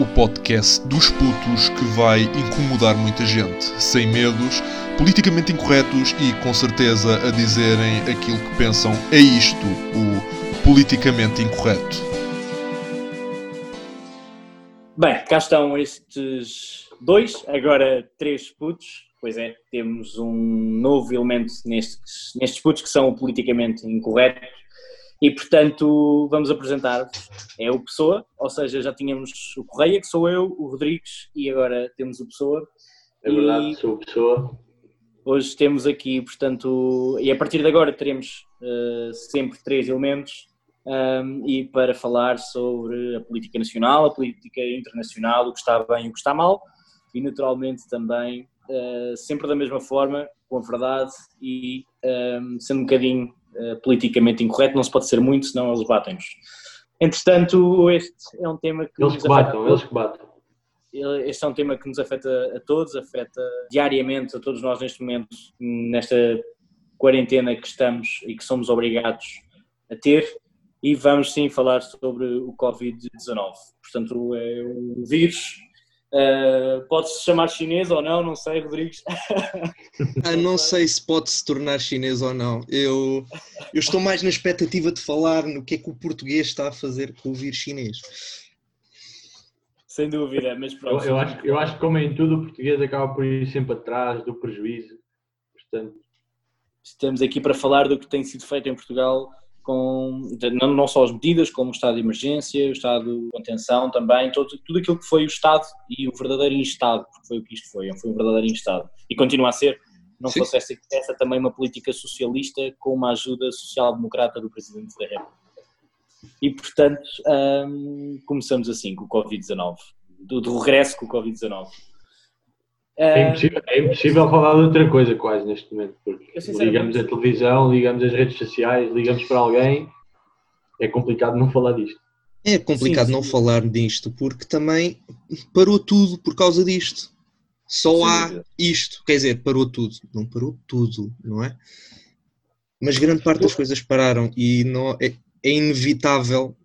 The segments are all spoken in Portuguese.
o podcast dos putos que vai incomodar muita gente, sem medos, politicamente incorretos e com certeza a dizerem aquilo que pensam. É isto, o politicamente incorreto. Bem, cá estão estes dois, agora três putos. Pois é, temos um novo elemento nestes, nestes putos que são politicamente incorretos e, portanto, vamos apresentar-vos. É o Pessoa, ou seja, já tínhamos o Correia, que sou eu, o Rodrigues, e agora temos o Pessoa. É verdade, e sou o Pessoa. Hoje temos aqui, portanto, e a partir de agora teremos uh, sempre três elementos, um, e para falar sobre a política nacional, a política internacional, o que está bem e o que está mal, e naturalmente também, uh, sempre da mesma forma, com a verdade e um, sendo um bocadinho eh, politicamente incorreto, não se pode ser muito, senão eles batem-nos. Entretanto, este é um tema que. Eles que batem, eles que batem. Este é um tema que nos afeta a todos, afeta diariamente a todos nós neste momento, nesta quarentena que estamos e que somos obrigados a ter. E vamos sim falar sobre o Covid-19. Portanto, é um vírus Uh, Pode-se chamar chinês ou não, não sei, Rodrigues. ah, não sei se pode se tornar chinês ou não. Eu, eu estou mais na expectativa de falar no que é que o português está a fazer com o vírus chinês. Sem dúvida, mas pronto. Eu, eu, acho, eu acho que, como em tudo, o português acaba por ir sempre atrás do prejuízo. Portanto... Estamos aqui para falar do que tem sido feito em Portugal com não, só as medidas, como o estado de emergência, o estado de contenção também, todo, tudo aquilo que foi o Estado e o verdadeiro Estado, porque foi o que isto foi, foi um verdadeiro Estado. E continua a ser, não Sim. fosse essa, essa também uma política socialista com uma ajuda social-democrata do Presidente da República. E, portanto, hum, começamos assim com o Covid-19, do, do regresso com o Covid-19. É impossível, é impossível falar de outra coisa quase neste momento, porque ligamos a televisão, ligamos as redes sociais, ligamos para alguém, é complicado não falar disto. É complicado sim, sim. não falar disto, porque também parou tudo por causa disto. Só sim, há isto, quer dizer, parou tudo. Não parou tudo, não é? Mas grande parte das coisas pararam e não, é, é inevitável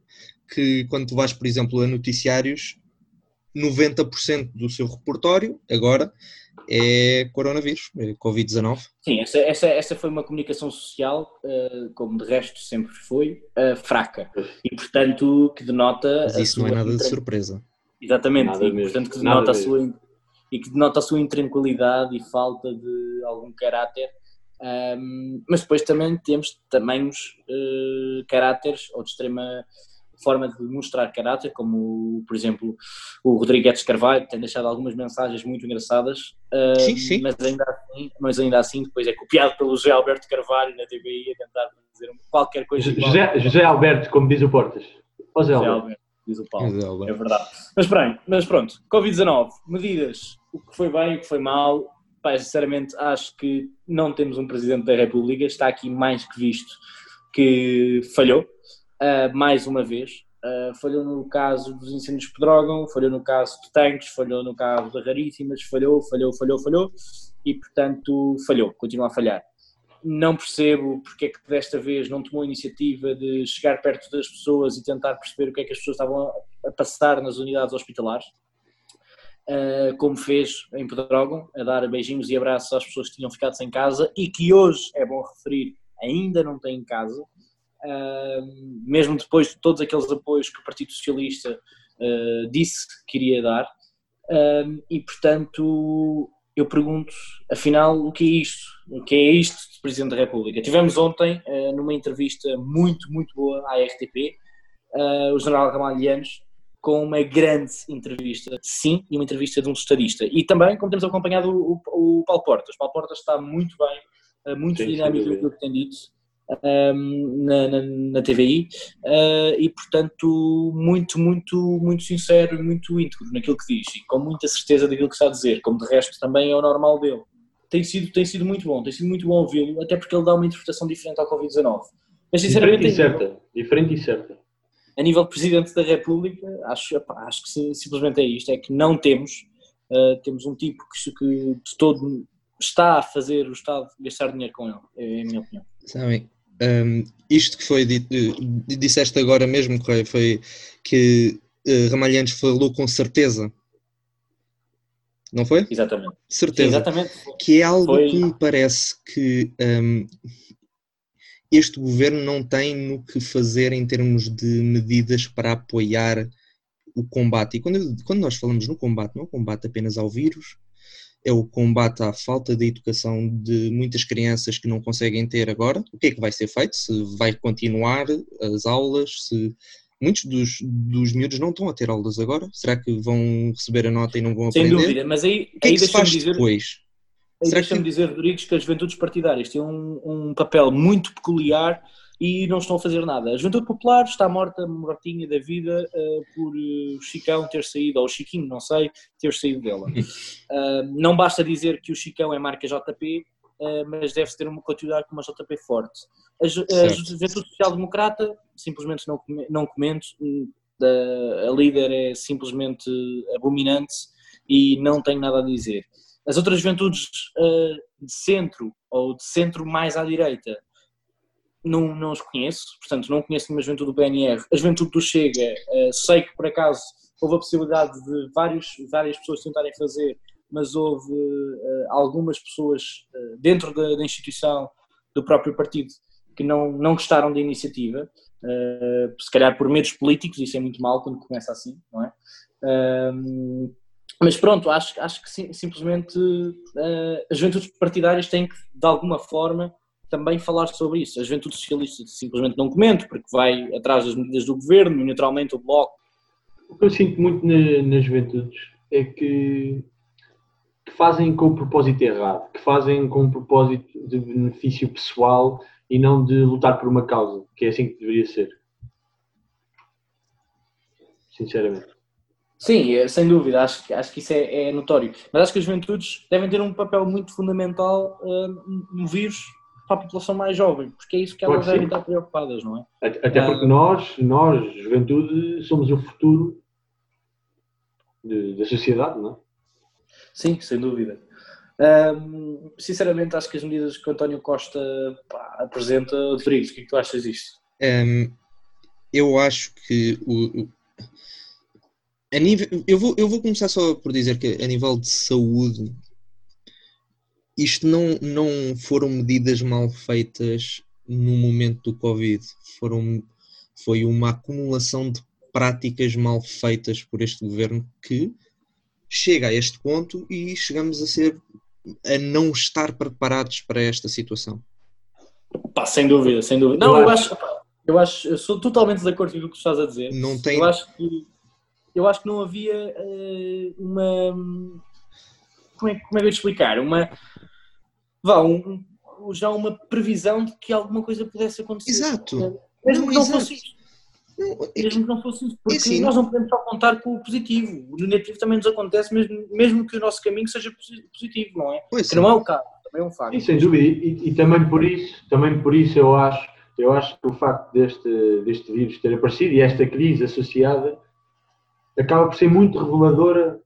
que quando tu vais, por exemplo, a noticiários, 90% do seu repertório agora é coronavírus, é Covid-19. Sim, essa, essa, essa foi uma comunicação social, uh, como de resto sempre foi, uh, fraca. E portanto que denota. Mas isso não é nada de surpresa. Exatamente, nada e, portanto que denota a sua e que denota a sua intranquilidade e falta de algum caráter. Um, mas depois também temos tamanhos uh, caráteres ou de extrema forma de mostrar caráter, como por exemplo o Rodrigues Carvalho tem deixado algumas mensagens muito engraçadas, sim, sim. Mas, ainda assim, mas ainda assim depois é copiado pelo José Alberto Carvalho na TVI a tentar dizer qualquer coisa. José, José Alberto, como diz o Portas. José, José Alberto. Diz o Paulo, é verdade. Mas, bem, mas pronto, Covid-19, medidas, o que foi bem, o que foi mal, Pai, sinceramente acho que não temos um Presidente da República, está aqui mais que visto que falhou, uh, mais uma vez. Uh, falhou no caso dos incêndios de Pedrógão, falhou no caso de tanques, falhou no caso de Raríssimas, falhou, falhou, falhou, falhou e, portanto, falhou, continua a falhar. Não percebo porque é que desta vez não tomou a iniciativa de chegar perto das pessoas e tentar perceber o que é que as pessoas estavam a passar nas unidades hospitalares, uh, como fez em Pedrógão, a dar beijinhos e abraços às pessoas que tinham ficado sem casa e que hoje, é bom referir, ainda não têm casa mesmo depois de todos aqueles apoios que o Partido Socialista uh, disse que queria dar. e portanto, eu pergunto, afinal, o que é isto? O que é isto de Presidente da República? Tivemos ontem, uh, numa entrevista muito, muito boa à RTP, uh, o General Ramalhianos, com uma grande entrevista, sim, e uma entrevista de um estadista. E também, como temos acompanhado o, o, o Paulo Portas. O Paulo Portas está muito bem, muito sim, dinâmico no que tem dito um, na, na, na, TVI uh, e portanto muito, muito, muito sincero e muito íntegro naquilo que diz e com muita certeza daquilo que está a dizer, como de resto também é o normal dele. Tem sido, tem sido muito bom, tem sido muito bom ouvi-lo, até porque ele dá uma interpretação diferente ao Covid-19. Mas sinceramente. Diferente e certa. Diferente e certa. A nível de Presidente da República, acho, acho que simplesmente é isto: é que não temos, uh, temos um tipo que, que de todo está a fazer o Estado gastar dinheiro com ele, é a minha opinião. Sabem, um, isto que foi dito, disseste agora mesmo, Correia, foi que uh, Ramalhantes falou com certeza. Não foi? Exatamente. Certeza. Sim, exatamente. Que é algo foi... que me parece que um, este governo não tem no que fazer em termos de medidas para apoiar o combate. E quando, quando nós falamos no combate, não é o combate apenas ao vírus, é o combate à falta de educação de muitas crianças que não conseguem ter agora. O que é que vai ser feito? Se vai continuar as aulas? Se muitos dos, dos miúdos não estão a ter aulas agora? Será que vão receber a nota e não vão Sem aprender? Sem dúvida, mas aí, o que aí é que se faz dizer, depois? deixa-me que... dizer, Rodrigues, que as juventudes partidárias têm um, um papel muito peculiar e não estão a fazer nada. A Juventude Popular está morta, mortinha da vida, uh, por uh, o Chicão ter saído, ou o Chiquinho, não sei, ter saído dela. Uh, não basta dizer que o Chicão é marca JP, mas deve-se ter uma continuidade com uma JP forte. A, a Juventude Social Democrata, simplesmente não, não comento, a, a líder é simplesmente abominante e não tenho nada a dizer. As outras juventudes de centro, ou de centro mais à direita, não, não os conheço, portanto não conheço nenhuma juventude do PNR. A juventude do Chega, uh, sei que por acaso houve a possibilidade de vários, várias pessoas tentarem fazer, mas houve uh, algumas pessoas uh, dentro da, da, instituição do próprio partido que não, não gostaram da iniciativa, se calhar por medos políticos, isso é muito mal quando começa assim, não é? mas pronto, acho, acho que sim, simplesmente as juventudes partidárias têm que, de alguma forma, também falar sobre isso. A juventude socialista simplesmente não comento, porque vai atrás das medidas do governo, neutralmente o Bloco. O que eu sinto muito na, nas juventudes é que, que, fazem com o propósito errado, que fazem com o propósito de benefício pessoal e não de lutar por uma causa, que é assim que deveria ser. Sinceramente. Sim, é, sem dúvida, acho, acho que isso é, é notório. Mas acho que as juventudes devem ter um papel muito fundamental uh, no vírus para a população mais jovem, porque é isso que elas devem estar preocupadas, não é? Até porque nós, nós, juventude, somos o futuro de, da sociedade, não é? Sim, sem dúvida. Um, sinceramente, acho que as medidas que o António Costa pá, apresenta, Rodrigues, o que é que tu achas disto? Um, eu acho que o, a nível, eu, vou, eu vou começar só por dizer que a nível de saúde isto não, não foram medidas mal feitas no momento do Covid, foram, foi uma acumulação de práticas mal feitas por este governo que chega a este ponto e chegamos a ser a não estar preparados para esta situação. Pá, sem dúvida, sem dúvida. Não, eu acho, eu acho, eu sou totalmente de acordo com o que estás a dizer. Não tem... Eu acho que eu acho que não havia uh, uma como é, como é que eu te explicar? Uma vá, um, já uma previsão de que alguma coisa pudesse acontecer. Exato. Mesmo não, que não exato. fosse isto. Não, é mesmo que não fosse isso, porque assim, nós não podemos só contar com o positivo. O negativo também nos acontece, mesmo, mesmo que o nosso caminho seja positivo, não é? Pois que sim. não é o caso, também é um facto. Sim, sem dúvida, e, e, também por isso, também por isso eu acho, eu acho que o facto deste, deste vírus ter aparecido e esta crise associada acaba por ser muito reveladora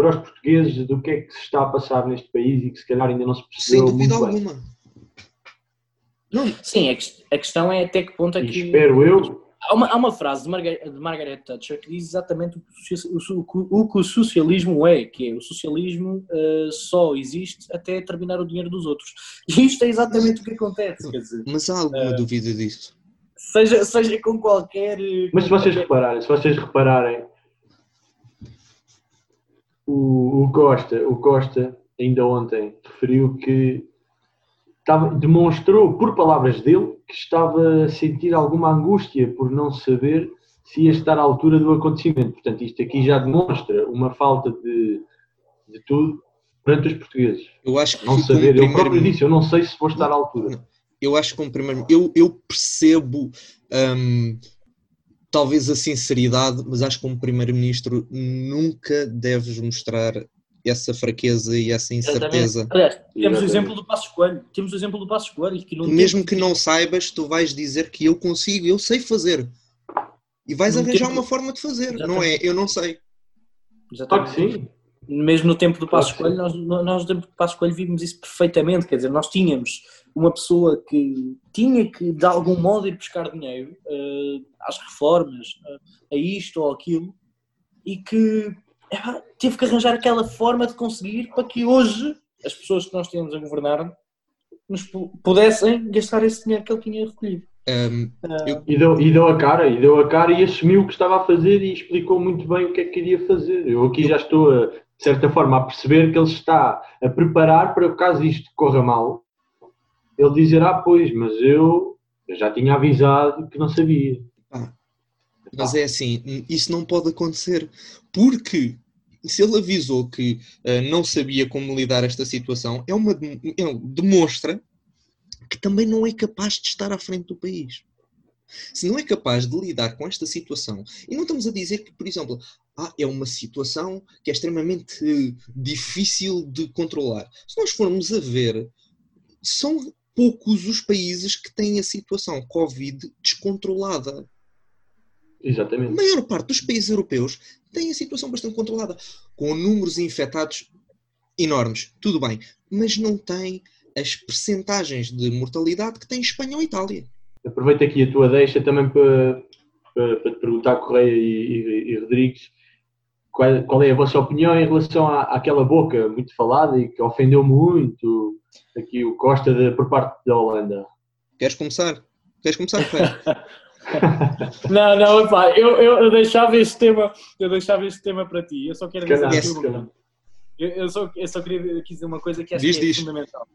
para os portugueses do que é que se está a passar neste país e que se calhar ainda não se percebeu. Sem dúvida alguma. Não. Sim, a questão é até que ponto é que. espero eu. Há uma, há uma frase de, Margaret, de Margaret Thatcher que diz exatamente o que o, o, o, o socialismo é, que é o socialismo uh, só existe até terminar o dinheiro dos outros. E isto é exatamente o que acontece. Quer dizer, Mas há alguma uh, dúvida disso? Seja, seja com qualquer. Mas se vocês repararem, se vocês repararem, o, o, Costa, o Costa ainda ontem referiu que estava, demonstrou, por palavras dele, que estava a sentir alguma angústia por não saber se ia estar à altura do acontecimento. Portanto, isto aqui já demonstra uma falta de, de tudo perante os portugueses. Eu acho que não saber, eu próprio disse, eu não sei se vou estar à altura. Eu acho que como primeiro, eu, eu percebo hum, talvez a sinceridade, mas acho que como primeiro-ministro nunca deves mostrar essa fraqueza e essa incerteza. Aliás, temos o exemplo do Passo Escolho, temos o exemplo do Passo Escolho. Que Mesmo que não saibas, tu vais dizer que eu consigo, eu sei fazer. E vais no arranjar tempo... uma forma de fazer, Exatamente. não é? Eu não sei. Exatamente. Claro que sim. Mesmo no tempo do Passo Escolho, nós, nós no tempo do Passo Escolho vimos isso perfeitamente, quer dizer, nós tínhamos uma pessoa que tinha que de algum modo ir buscar dinheiro uh, às reformas, uh, a isto ou aquilo, e que é, teve que arranjar aquela forma de conseguir para que hoje as pessoas que nós tínhamos a governar nos pudessem gastar esse dinheiro que ele tinha recolhido. Um, eu... e, deu, e deu a cara, e deu a cara e assumiu o que estava a fazer e explicou muito bem o que é que queria fazer. Eu aqui já estou, a, de certa forma, a perceber que ele está a preparar para o caso isto corra mal. Ele dizer, ah, pois, mas eu, já tinha avisado que não sabia. Ah, mas é assim, isso não pode acontecer, porque se ele avisou que uh, não sabia como lidar esta situação, é uma é, demonstra que também não é capaz de estar à frente do país. Se não é capaz de lidar com esta situação, e não estamos a dizer que, por exemplo, ah, é uma situação que é extremamente difícil de controlar. Se nós formos a ver, são poucos os países que têm a situação Covid descontrolada. Exatamente. A maior parte dos países europeus tem a situação bastante controlada, com números infectados enormes, tudo bem, mas não tem as percentagens de mortalidade que tem Espanha ou Itália. Aproveito aqui a tua deixa também para, para, para te perguntar, Correia e, e, e Rodrigues, qual, qual, é a vossa opinião em relação à, àquela boca muito falada e que ofendeu muito aqui o Costa de, por parte da Holanda? Queres começar? Queres começar, não, não, pá, eu, eu, eu, deixava este tema, eu deixava este tema para ti. Eu só quero dizer uma eu, eu, só, eu só queria dizer uma coisa que acho diz, que é diz. fundamental,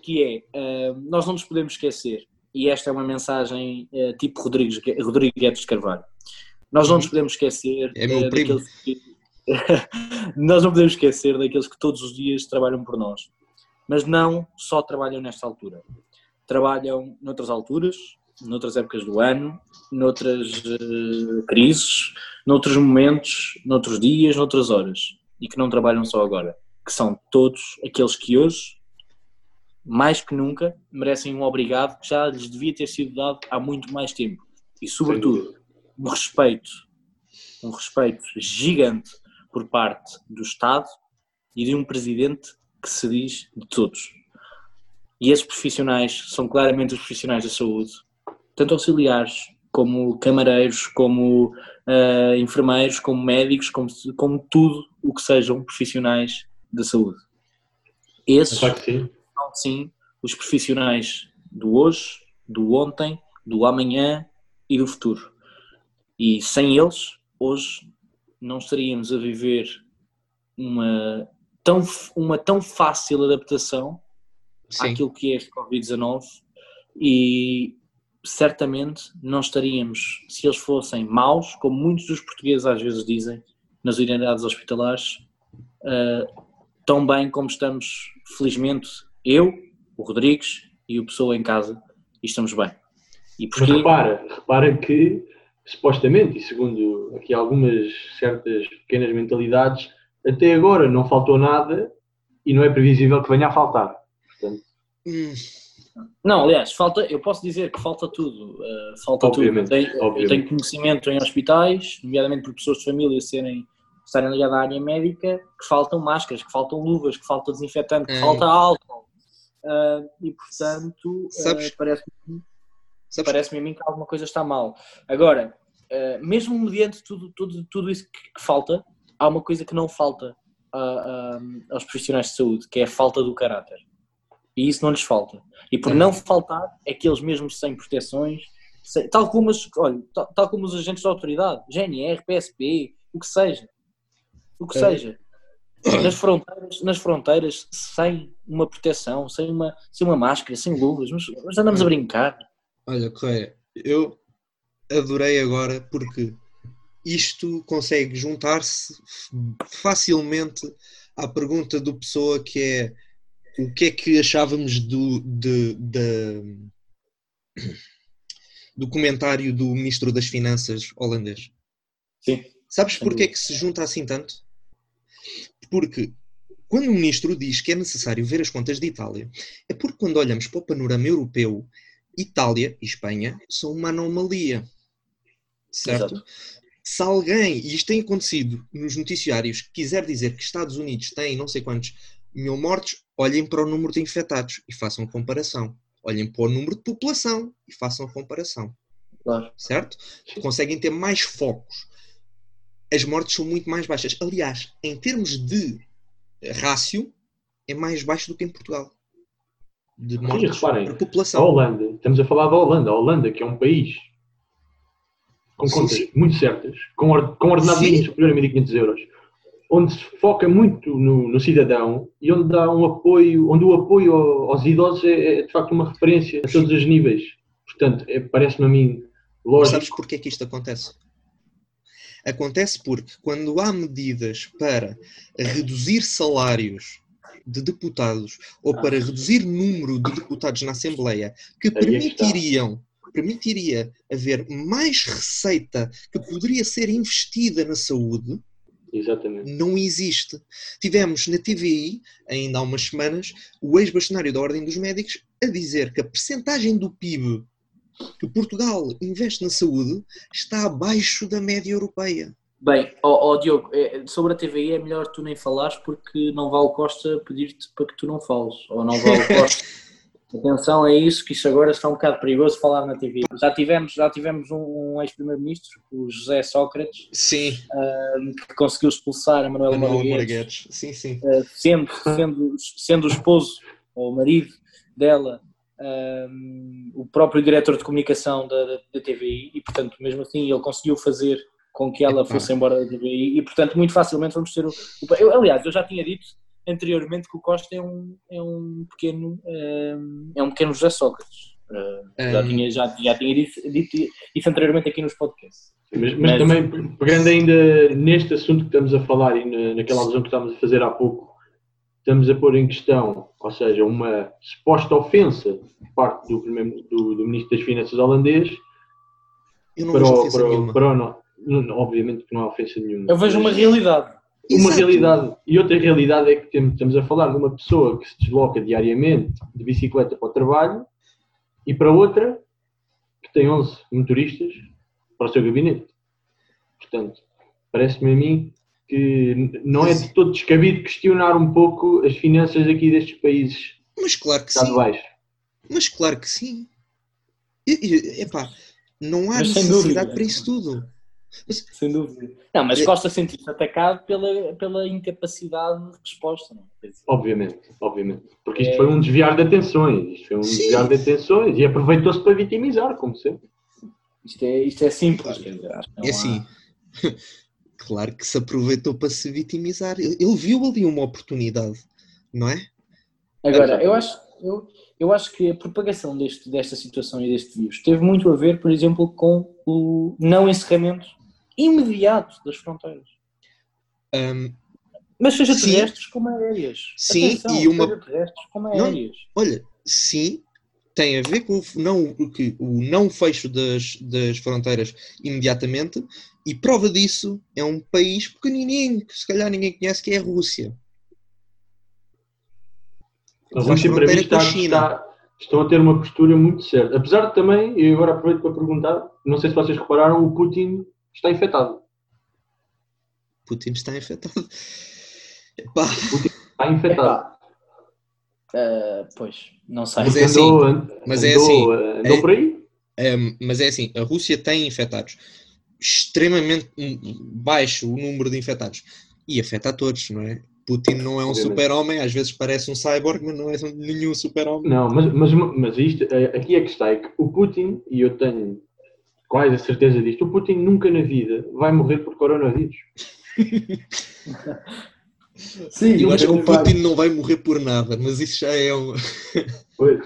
que é uh, nós não nos podemos esquecer, e esta é uma mensagem uh, tipo Rodrigues, Rodrigues Carvalho. Nós não nos podemos esquecer é meu primo. que nós não podemos esquecer daqueles que todos os dias trabalham por nós, mas não só trabalham nesta altura. Trabalham noutras alturas, noutras épocas do ano, noutras uh, crises, noutros momentos, noutros dias, noutras horas. E que não trabalham só agora, que são todos aqueles que hoje, mais que nunca, merecem um obrigado que já lhes devia ter sido dado há muito mais tempo. E, sobretudo, um respeito, um respeito gigante por parte do Estado e de um presidente que se diz de todos. E esses profissionais são claramente os profissionais da saúde, tanto auxiliares, como camareiros, como uh, enfermeiros, como médicos, como, como tudo o que sejam profissionais da saúde. Esses são sim os profissionais do hoje, do ontem, do amanhã e do futuro. E sem eles, hoje, não estaríamos a viver uma tão, uma tão fácil adaptação Sim. àquilo que é este Covid-19 e certamente não estaríamos, se eles fossem maus, como muitos dos portugueses às vezes dizem, nas unidades hospitalares, uh, tão bem como estamos, felizmente, eu, o Rodrigues e o Pessoa em casa, e estamos bem. E porque... Mas repara, repara que, supostamente, e segundo aqui algumas certas pequenas mentalidades, até agora não faltou nada e não é previsível que venha a faltar. Portanto... Hum não, aliás, falta, eu posso dizer que falta tudo. Uh, falta obviamente, tudo. Eu tenho, eu tenho, conhecimento em hospitais, nomeadamente por pessoas de família serem, estarem ligadas à área médica, que faltam máscaras, que faltam luvas, que falta desinfetante, que é. falta álcool. Uh, e portanto, uh, parece-me parece a mim que alguma coisa está mal. Agora, mesmo mediante tudo, tudo, tudo isso que, que, falta, há uma coisa que não falta aos profissionais de saúde, que é a falta do caráter. E isso não lhes falta. E por não faltar, é que eles mesmos sem proteções, sem, tal, como os, olha, tal, tal, como os agentes da autoridade, GNR, PSP, o que seja, o que é. seja, nas fronteiras, nas fronteiras, sem uma proteção, sem uma, sem uma máscara, sem luvas, mas, mas andamos a brincar. Olha, Correia, eu adorei agora porque isto consegue juntar-se facilmente à pergunta do pessoa que é o que é que achávamos do, de, de, do comentário do Ministro das Finanças holandês? Sim. Sabes porquê é que se junta assim tanto? Porque quando o Ministro diz que é necessário ver as contas de Itália, é porque quando olhamos para o panorama europeu, Itália e Espanha são uma anomalia. Certo? Exato. Se alguém, e isto tem acontecido nos noticiários, quiser dizer que Estados Unidos têm não sei quantos mil mortos, olhem para o número de infectados e façam a comparação. Olhem para o número de população e façam a comparação. Claro. Certo? Conseguem ter mais focos. as mortes são muito mais baixas. Aliás, em termos de rácio, é mais baixo do que em Portugal. De mortes reparem, por população. A Holanda, estamos a falar da Holanda. A Holanda, que é um país com contas sim, sim. muito certas, com, com ordenado mínimo superior a 1.500 euros, onde se foca muito no, no, cidadão e onde dá um apoio, onde o apoio aos idosos é, é de facto uma referência a todos os níveis. Portanto, é, parece-me a mim lógico. Mas sabes porquê que isto acontece? Acontece porque quando há medidas para reduzir salários de deputados ou ah. para reduzir número de deputados na Assembleia que é permitiriam permitiria haver mais receita que poderia ser investida na saúde, Exatamente. não existe. Tivemos na TVI, ainda há umas semanas, o ex-bastonário da Ordem dos Médicos a dizer que a percentagem do PIB que Portugal investe na saúde está abaixo da média europeia. Bem, ó, ó, Diogo, é, sobre a TVI é melhor tu nem falares porque não vale Costa pedir-te para que tu não fales. Ou não vale Costa. Atenção a isso, que isso agora está um bocado perigoso falar na TV. Já tivemos, já tivemos um, um ex-primeiro-ministro, o José Sócrates, sim. Uh, que conseguiu expulsar a Manuel Marguetes, sim, sim. Uh, sendo, sendo, sendo o esposo ou o marido dela o próprio diretor de comunicação da, da, da, TVI e, portanto, mesmo assim ele conseguiu fazer com que ela fosse embora da TVI e, portanto, muito facilmente vamos ter o... o eu, aliás, eu já tinha dito anteriormente que o Costa é um, é um pequeno é, é um pequeno José Sócrates. Uh, já, tinha, já, já tinha dito, dito isso anteriormente aqui nos podcasts. Mas, mas, mas, também, pegando ainda neste assunto que estamos a falar e na, naquela alusão que estávamos a fazer há pouco, estamos a pôr em questão, ou seja, uma suposta ofensa por parte do, primeiro, do, do Ministro das Finanças holandês para, o, para, o, para o, não, obviamente que não há ofensa nenhuma. Eu vejo uma realidade uma Exato. realidade. E outra realidade é que estamos a falar de uma pessoa que se desloca diariamente de bicicleta para o trabalho e para outra que tem 11 motoristas para o seu gabinete. Portanto, parece-me a mim que não é de todo descabido questionar um pouco as finanças aqui destes países. Mas claro que sim. Baixo. Mas claro que sim. Epá, não há necessidade para isso tudo. Sem dúvida. Não, mas Costa sentiu-se atacado pela, pela incapacidade de resposta. Não? É? Obviamente, obviamente. Porque isto é... foi um desviar de atenções. Isto foi um Sim. desviar de atenções e aproveitou-se para vitimizar, como sempre. Isto é, isto é simples. Claro. É assim. Claro que se aproveitou para se vitimizar. Ele viu ali uma oportunidade, não é? Agora, eu acho, eu, eu acho que a propagação deste, desta situação e deste vírus teve muito a ver, por exemplo, com o não encerramento imediato das fronteiras. Um, Mas seja sim, terrestres como aéreas. Sim, Atenção, e uma. Seja terrestres como aéreas. Não, olha, sim, tem a ver com o não, o, o não fecho das, das fronteiras imediatamente, e prova disso é um país pequenininho, que se calhar ninguém conhece, que é a Rússia. A Rússia, para mim, está, está, estão a ter uma postura muito certa. Apesar de também, e agora aproveito para perguntar, não sei se vocês repararam, o Putin está infectado. Putin está infectado. Epá. Putin está infectado. Uh, pois, não sei. Mas é assim. Andou, mas é assim. Andou é, por aí? É, mas é assim, a Rússia tem infectados. Extremamente baixo o número de infectados. E afeta a todos, não é? Putin não é um super-homem, às vezes parece um cyborg, mas não é nenhum super-homem. Não, mas, mas, mas isto, é, aqui é que está, é que o Putin, e eu tenho quase a certeza disto, o Putin nunca na vida vai morrer por coronavírus. Sim, eu acho que o Putin não vai morrer por nada, mas isso já é um. Pois.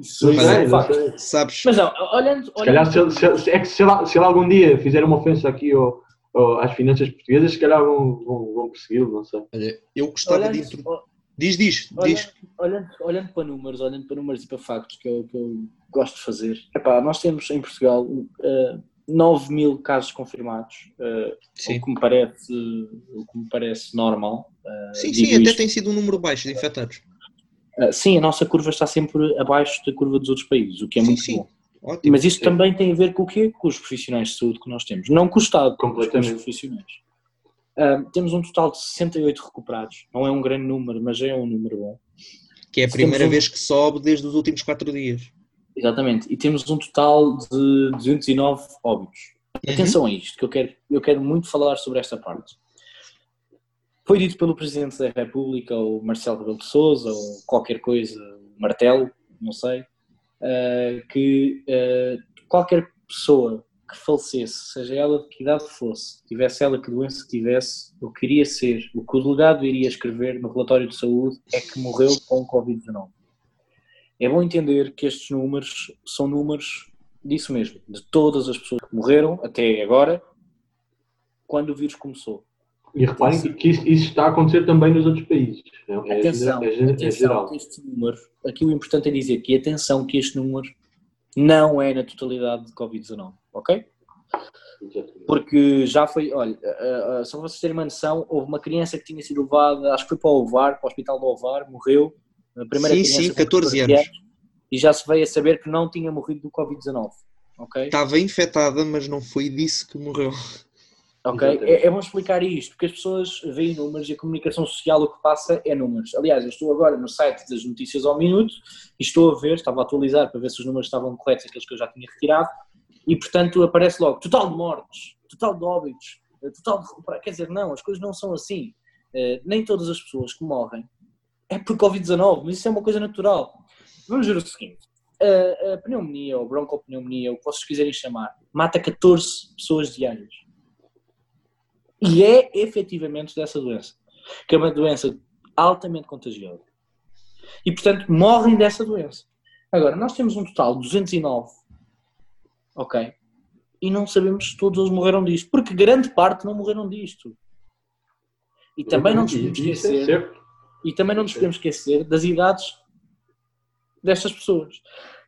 Isso é, é, sabes? Mas não, olhando. Se calhar, se, se, é que se ele, se ele algum dia fizer uma ofensa aqui ao, ao, às finanças portuguesas, se calhar vão, vão, vão persegui-lo, não sei. Olha, eu gostava olhando, de introduzir. Diz, diz, olhando, diz. Olhando, olhando para números, olhando para números e para factos que eu, que eu gosto de fazer. Epá, nós temos em Portugal uh, eh, 9 mil casos confirmados, uh, o, que me parece, o que me parece normal. Uh, sim, sim, até isto. tem sido um número baixo de infectados. Uh, sim, a nossa curva está sempre abaixo da curva dos outros países, o que é sim, muito sim. bom. Ótimo, Mas isso também tem a ver com o quê? Com os profissionais de saúde que nós temos. Não com o Estado, com os profissionais. Uh, temos um total de 68 recuperados. Não é um grande número, mas é um número bom. Que é a primeira um... vez que sobe desde os últimos 4 dias. Exatamente. E temos um total de 209 óbitos. Uhum. Atenção a isto, que eu quero, eu quero muito falar sobre esta parte. Foi dito pelo Presidente da República, ou Marcelo Rebelo de Sousa, ou qualquer coisa, Martelo, não sei, uh, que uh, qualquer pessoa que falecesse, seja ela de que idade fosse, tivesse ela que doença tivesse, ou queria ser, o que o delegado iria escrever no relatório de saúde é que morreu com Covid-19. É bom entender que estes números são números disso mesmo, de todas as pessoas que morreram até agora, quando o vírus começou. E reparem que isso, isso, está a acontecer também nos outros países. É, é atenção, é, é, atenção geral. este número, aqui o importante é dizer que atenção que este número não é na totalidade de Covid-19, ok? Porque já foi, olha, uh, uh, só para vocês terem uma noção, houve uma criança que tinha sido levada, acho que foi para o Ovar, para o hospital do Ovar, morreu. A primeira sim, criança sim, 14 anos. anos. E já se veio a saber que não tinha morrido do Covid-19, ok? Estava infectada, mas não foi disso que morreu. Ok? É, é, bom explicar isto, porque as pessoas veem números e a comunicação social o que passa é números. Aliás, eu estou agora no site das notícias ao minuto e estou a ver, estava a atualizar para ver se os números estavam corretos, aqueles que eu já tinha retirado, e portanto aparece logo total de mortes, total de óbitos, eh, total de Quer dizer, não, as coisas não são assim. Uh, nem todas as pessoas que morrem é por Covid-19, mas isso é uma coisa natural. Vamos ver o seguinte: a, a pneumonia ou broncopneumonia, o que vocês quiserem chamar, mata 14 pessoas diárias. E é efetivamente dessa doença, que é uma doença altamente contagiosa. E portanto morrem dessa doença. Agora, nós temos um total de 209 ok? E não sabemos se todos eles morreram disto, porque grande parte não morreram disto. E também não nos podemos esquecer, e também não nos podemos esquecer das idades destas pessoas.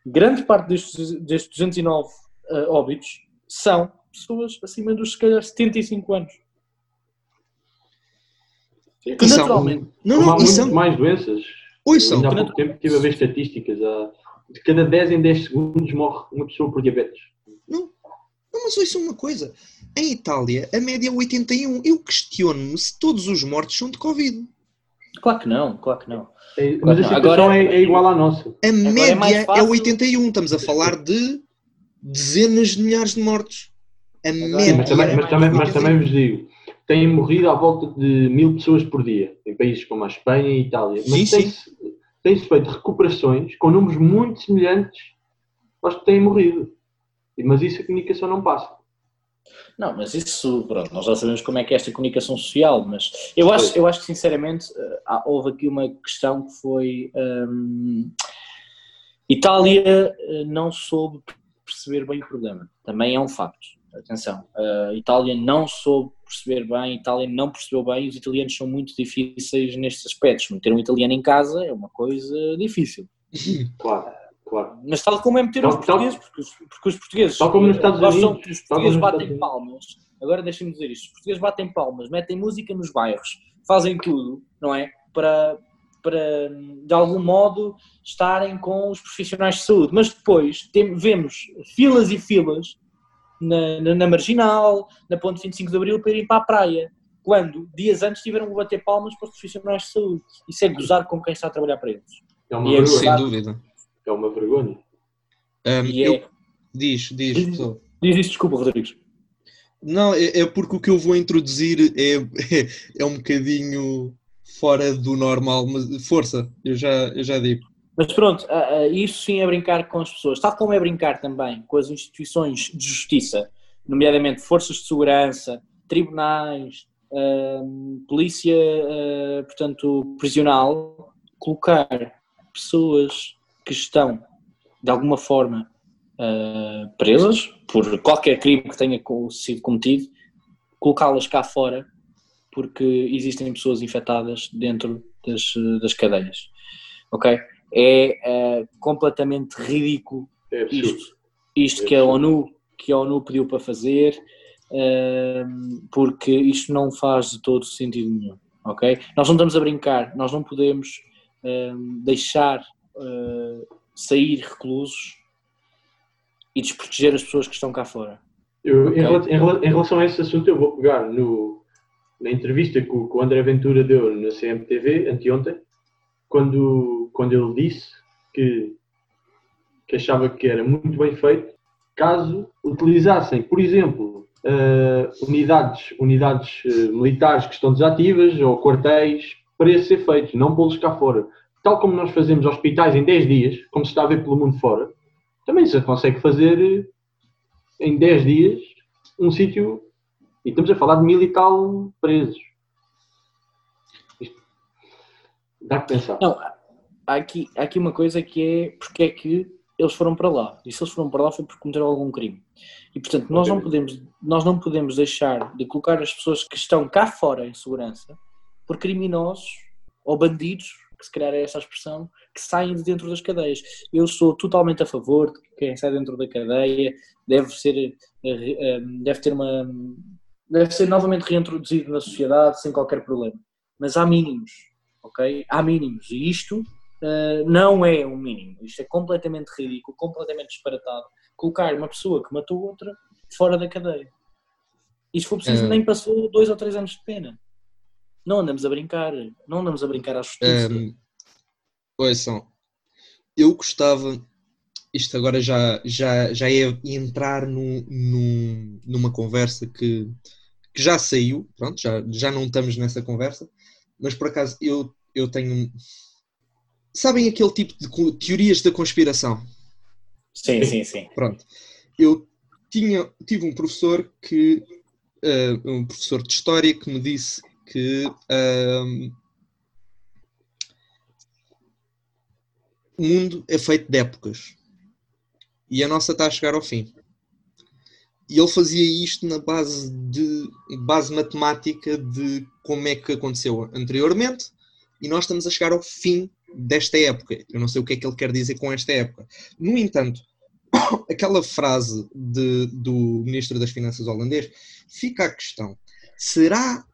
Grande parte destes, destes 209 uh, óbitos são pessoas acima dos, se calhar, 75 anos. Que naturalmente. Não, não, há muito mais doenças. Oi, são. Há pouco tempo estive a ver estatísticas. De cada 10 em 10 segundos morre uma pessoa por diabetes. Não, não mas ouça uma coisa. Em Itália, a média é 81. Eu questiono-me se todos os mortos são de Covid. Claro que não, claro que não. É, mas a situação Agora, é, é, igual à nossa. A Agora média é, é 81. Estamos a falar de dezenas de milhares de mortos. A Agora, média. Mas também, mas, também, mas também vos digo, têm morrido à volta de mil pessoas por dia, em países como a Espanha e a Itália. Mas tem-se tem feito recuperações com números muito semelhantes aos que têm morrido. Mas isso a comunicação não passa. Não, mas isso, pronto, nós já sabemos como é que é esta comunicação social, mas eu acho, eu acho que sinceramente eh, houve aqui uma questão que foi hum, Itália eh, não soube perceber bem o problema, também é um facto, atenção, a Itália não soube perceber bem, a Itália não percebeu bem, os italianos são muito difíceis nestes aspectos, meter um italiano em casa é uma coisa difícil. Claro. Claro. Mas tal como é meter os portugueses, porque os, porque os portugueses. Tal como nos Estados Unidos. Os portugueses batem palmas. Agora deixem-me dizer isto: os portugueses batem palmas, metem música nos bairros, fazem tudo, não é? Para, para de algum modo estarem com os profissionais de saúde. Mas depois tem, vemos filas e filas na, na, na, Marginal, na Ponte 25 de Abril para ir para a praia. Quando dias antes tiveram que bater palmas para os profissionais de saúde. Isso é gozar com quem está a trabalhar para eles. É uma é sem dúvida é uma vergonha. Um, eu... é... Diz, diz, diz, diz isso, desculpa, Rodrigues. Não, é, é, porque o que eu vou introduzir é, é, é, um bocadinho fora do normal, mas força, eu já, eu já digo. Mas pronto, uh, uh, isso sim é brincar com as pessoas, tal como é brincar também com as instituições de justiça, nomeadamente forças de segurança, tribunais, uh, polícia, portanto, prisional, colocar pessoas que estão, de alguma forma, presas por qualquer crime que tenha sido cometido, colocá-las cá fora, porque existem pessoas infectadas dentro das, das cadeias. Ok? É uh, completamente ridículo é isto, isto é que, a ONU, que a ONU pediu para fazer, uh, porque isto não faz de todo sentido nenhum. Ok? Nós não estamos a brincar, nós não podemos deixar uh, sair reclusos e desproteger as pessoas que estão cá fora. Eu, okay? em, em, relação a esse assunto, eu vou pegar no, na entrevista que o, que o André Ventura deu na CMTV anteontem, quando, quando ele disse que, que achava que era muito bem feito caso utilizassem, por exemplo, uh, unidades, unidades uh, militares que estão desativas ou quartéis para esses efeitos, não pô-los cá fora. Tal como nós fazemos hospitais em 10 dias, como se está a ver pelo mundo fora, também se consegue fazer em 10 dias um sítio, e estamos a falar de mil e tal presos. Isto dá que pensar. Não, há aqui, há aqui uma coisa que é porque é que eles foram para lá. E se eles foram para lá foi porque cometeram algum crime. E portanto, nós não podemos, nós não podemos deixar de colocar as pessoas que estão cá fora em segurança por criminosos ou bandidos, que se calhar é essa a expressão, que saem de dentro das cadeias. Eu sou totalmente a favor de que quem sai dentro da cadeia deve ser, eh, eh, deve ter uma, deve ser novamente reintroduzido na sociedade sem qualquer problema. Mas há mínimos, ok? Há mínimos. E isto uh, não é um mínimo. Isto é completamente ridículo, completamente disparatado. Colocar uma pessoa que matou outra fora da cadeia. E se for preciso, nem passou dois ou três anos de pena. Não andamos a brincar. Não andamos a brincar à justiça. Um, ouçam, eu gostava. Isto agora já, já, já é entrar no, no, numa conversa que, que já saiu, pronto, já, já não estamos nessa conversa, mas por acaso eu, eu tenho Sabem aquele tipo de teorias da conspiração? Sim, sim, sim. Pronto. Eu tinha, tive um professor que, uh, um professor de história que me disse que uh, o mundo é feito de épocas e a nossa está a chegar ao fim. E ele fazia isto na base de base matemática de como é que aconteceu anteriormente e nós estamos a chegar ao fim desta época. Eu não sei o que é que ele quer dizer com esta época. No entanto, aquela frase de, do Ministro das Finanças holandês, fica a questão: será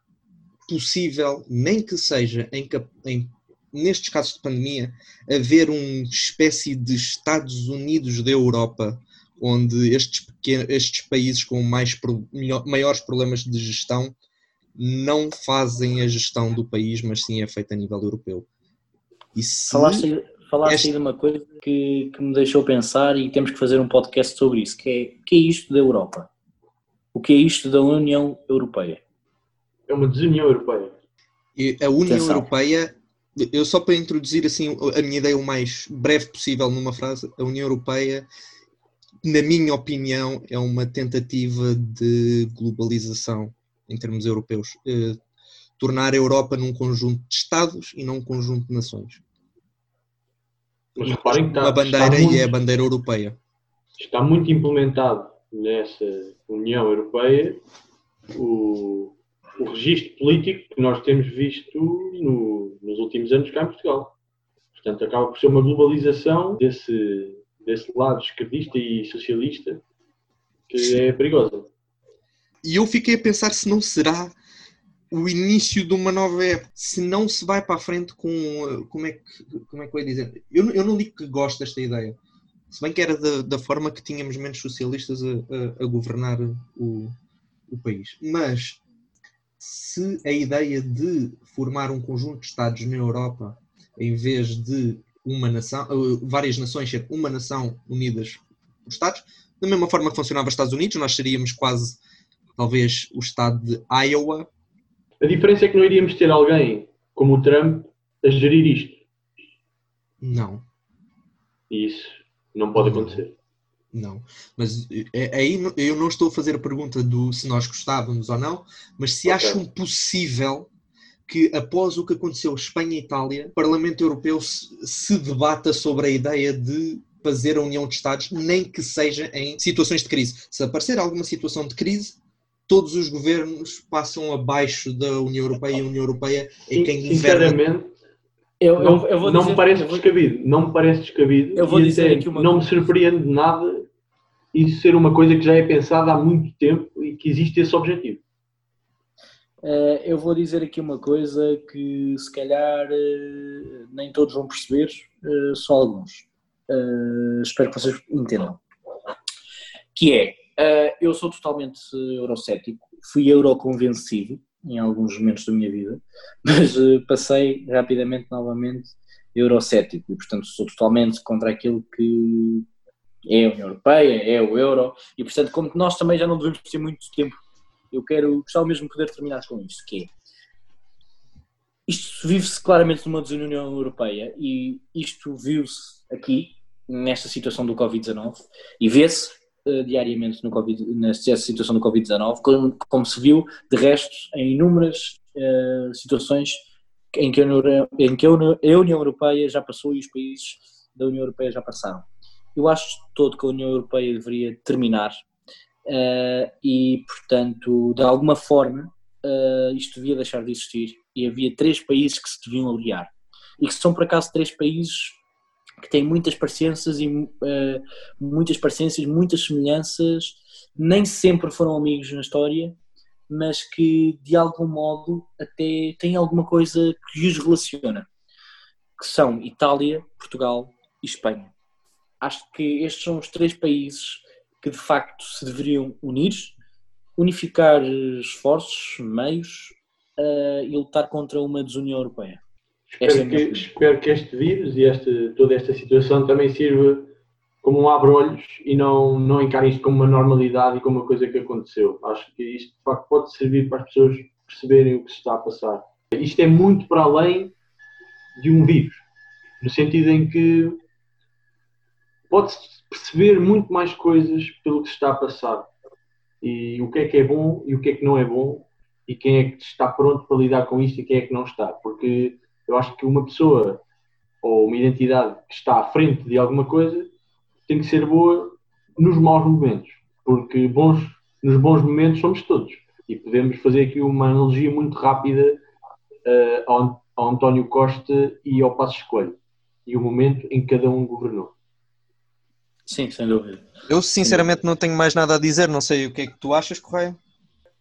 possível, nem que seja em, em, nestes casos de pandemia, haver uma espécie de Estados Unidos da Europa, onde estes, pequenos, estes países com mais, maiores problemas de gestão não fazem a gestão do país, mas sim é feita a nível europeu? Se... Falaste, falaste esta... aí de uma coisa que, que me deixou pensar e temos que fazer um podcast sobre isso, que é o que é isto da Europa? O que é isto da União Europeia? É uma desunião europeia. E a União Atenção. Europeia, eu só para introduzir assim a minha ideia o mais breve possível numa frase, a União Europeia, na minha opinião, é uma tentativa de globalização em termos europeus. Eh, tornar a Europa num conjunto de Estados e não um conjunto de nações. Mas reparem que está, uma bandeira muito, e é a bandeira europeia. Está muito implementado nessa União Europeia o, o registro político que nós temos visto no, nos últimos anos cá em Portugal. Portanto, acaba por ser uma globalização desse, desse lado esquerdista e socialista que é perigosa. E eu fiquei a pensar se não será o início de uma nova época. Se não se vai para a frente com. Como é que, como é que eu ia dizer? Eu, eu não digo que gosto desta ideia. Se bem que era da, da forma que tínhamos menos socialistas a, a, a governar o, o país. Mas se a ideia de formar um conjunto de Estados na Europa, em vez de uma nação, eh, várias nações ser uma nação unidas por Estados, da mesma forma que funcionava os Estados Unidos, nós seríamos quase, talvez, o Estado de Iowa, a diferença é que não iríamos ter alguém como o Trump a gerir isto. Não. E isso não pode acontecer. Não, mas é, aí eu não estou a fazer a pergunta do se nós gostávamos ou não, mas se okay. acham possível que após o que aconteceu Espanha e Itália, o Parlamento Europeu se, se debata sobre a ideia de fazer a união de Estados, nem que seja em situações de crise. Se aparecer alguma situação de crise, todos os governos passam abaixo da União Europeia e a União Europeia é quem Sinceramente, eu, não, eu, não dizer, me parece vou... descabido. Não me parece descabido. Eu vou dizer aqui uma... Não me surpreende nada isso ser uma coisa que já é pensada há muito tempo e que existe esse objetivo. Uh, eu vou dizer aqui uma coisa que se calhar uh, nem todos vão perceber, uh, só alguns. espero que vocês entendam. Que é, eu sou totalmente eurocético, fui euroconvencido em alguns momentos da minha vida, mas passei rapidamente novamente eurocético e portanto sou totalmente contra aquilo que é a União Europeia, é o euro, e portanto, como nós também já não devemos ter muito tempo, eu quero, gostava mesmo poder terminar com isto, que é, isto vive-se claramente numa desunião europeia e isto viu-se aqui, nesta situação do Covid-19, e vê-se uh, diariamente no COVID, nesta situação do Covid-19, como, como, se viu, de resto, em inúmeras uh, situações em que, em que a União Europeia já passou e os países da União Europeia já passaram. Eu acho todo que a União Europeia deveria terminar uh, e, portanto, de alguma forma, uh, isto devia deixar de existir e havia três países que se deviam aliar e que são, por acaso, três países que têm muitas parecenças e uh, muitas parecenças, muitas semelhanças, nem sempre foram amigos na história, mas que de algum modo até têm alguma coisa que os relaciona, que são Itália, Portugal e Espanha. Acho que estes são os três países que de facto se deveriam unir, unificar esforços, meios uh, e lutar contra uma desunião europeia. Espero, é que, espero que este vírus e este, toda esta situação também sirva como um abre-olhos e não, não encarem isto como uma normalidade e como uma coisa que aconteceu. Acho que isto de facto pode servir para as pessoas perceberem o que se está a passar. Isto é muito para além de um vírus, no sentido em que pode-se perceber muito mais coisas pelo que se está a passar. E o que é que é bom e o que é que não é bom, e quem é que está pronto para lidar com isto e quem é que não está. Porque eu acho que uma pessoa ou uma identidade que está à frente de alguma coisa tem que ser boa nos maus momentos, porque bons, nos bons momentos somos todos. E podemos fazer aqui uma analogia muito rápida uh, ao, ao, António Costa e ao Passo Escolho e o momento em que cada um governou. Sim, sem dúvida. Eu sinceramente não tenho mais nada a dizer, não sei o que é que tu achas, Correia?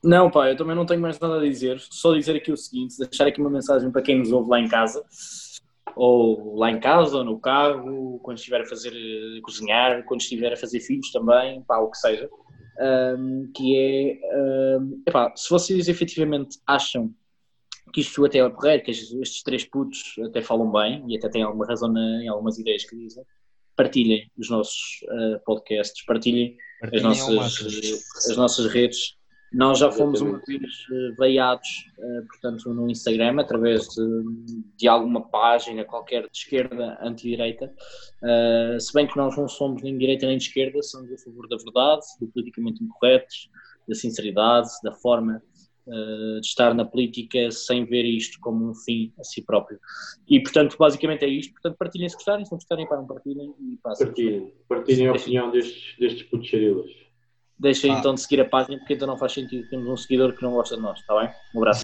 Não, pá, eu também não tenho mais nada a dizer. Só dizer aqui o seguinte: deixar aqui uma mensagem para quem nos ouve lá em casa ou lá em casa, ou no carro, quando estiver a fazer a cozinhar, quando estiver a fazer filhos também, pá, o que seja, um, que é, um, epá, se vocês efetivamente acham que isto até é correto, que estes três putos até falam bem e até têm alguma razão na, em algumas ideias que dizem, partilhem os nossos uh, podcasts, partilhem, partilhem as, nossas, as nossas redes. Nós já fomos uma vez eh, veiados, eh, portanto, no Instagram, através de, de alguma página qualquer de esquerda, anti-direita. Uh, se bem que nós não somos nem de direita nem de esquerda, somos a favor da verdade, do politicamente incorreto, da sinceridade, da forma uh, de estar na política sem ver isto como um fim a si próprio. E, portanto, basicamente é isto. Portanto, partilhem se gostarem, se não gostarem, para não partilhem e passem. Partilhem, partilhem a opinião destes, destes putos Deixem ah. então de seguir a página porque então não faz sentido. Temos um seguidor que não gosta de nós, está bem? Um abraço.